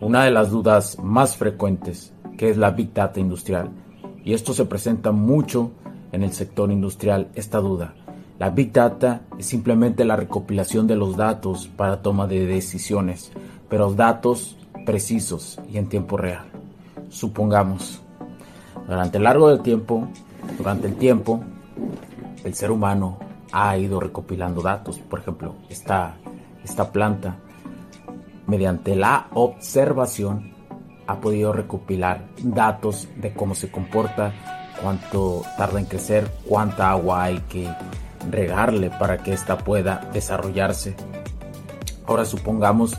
una de las dudas más frecuentes, que es la Big Data industrial. Y esto se presenta mucho en el sector industrial, esta duda. La Big Data es simplemente la recopilación de los datos para toma de decisiones, pero datos precisos y en tiempo real. Supongamos, durante el largo del tiempo, durante el tiempo, el ser humano ha ido recopilando datos. Por ejemplo, esta, esta planta, mediante la observación, ha podido recopilar datos de cómo se comporta, cuánto tarda en crecer, cuánta agua hay que regarle para que ésta pueda desarrollarse. Ahora supongamos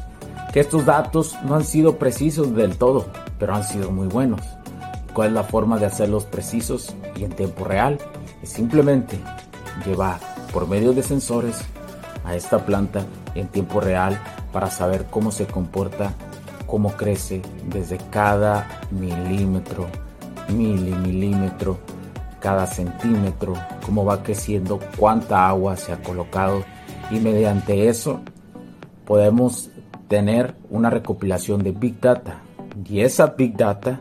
que estos datos no han sido precisos del todo, pero han sido muy buenos. ¿Cuál es la forma de hacerlos precisos y en tiempo real? Es simplemente llevar por medio de sensores a esta planta en tiempo real para saber cómo se comporta, cómo crece desde cada milímetro, milimilímetro, cada centímetro, cómo va creciendo, cuánta agua se ha colocado y mediante eso podemos tener una recopilación de Big Data y esa Big Data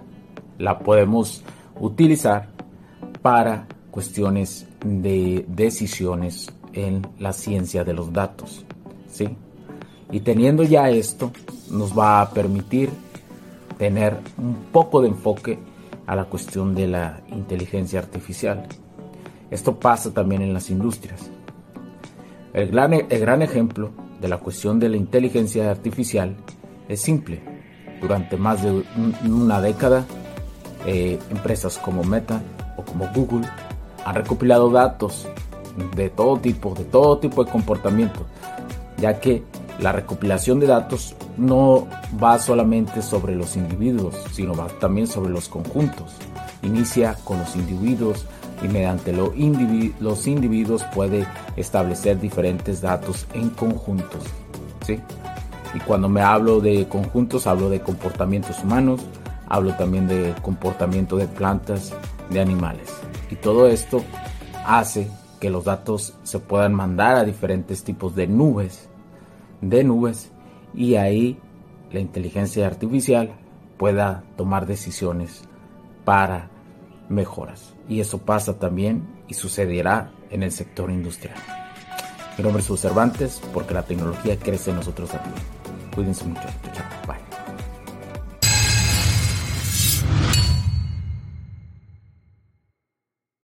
la podemos utilizar para cuestiones de decisiones en la ciencia de los datos. ¿sí? Y teniendo ya esto, nos va a permitir tener un poco de enfoque a la cuestión de la inteligencia artificial. Esto pasa también en las industrias. El gran, el gran ejemplo de la cuestión de la inteligencia artificial es simple. Durante más de una década, eh, empresas como Meta o como Google han recopilado datos de todo tipo, de todo tipo de comportamiento, ya que la recopilación de datos no va solamente sobre los individuos, sino va también sobre los conjuntos. Inicia con los individuos y mediante los individuos puede establecer diferentes datos en conjuntos. ¿sí? Y cuando me hablo de conjuntos, hablo de comportamientos humanos, hablo también de comportamiento de plantas, de animales. Y todo esto hace que los datos se puedan mandar a diferentes tipos de nubes, de nubes, y ahí la inteligencia artificial pueda tomar decisiones para mejoras. Y eso pasa también y sucederá en el sector industrial. Mi nombre es porque la tecnología crece en nosotros también. Cuídense mucho. Chao.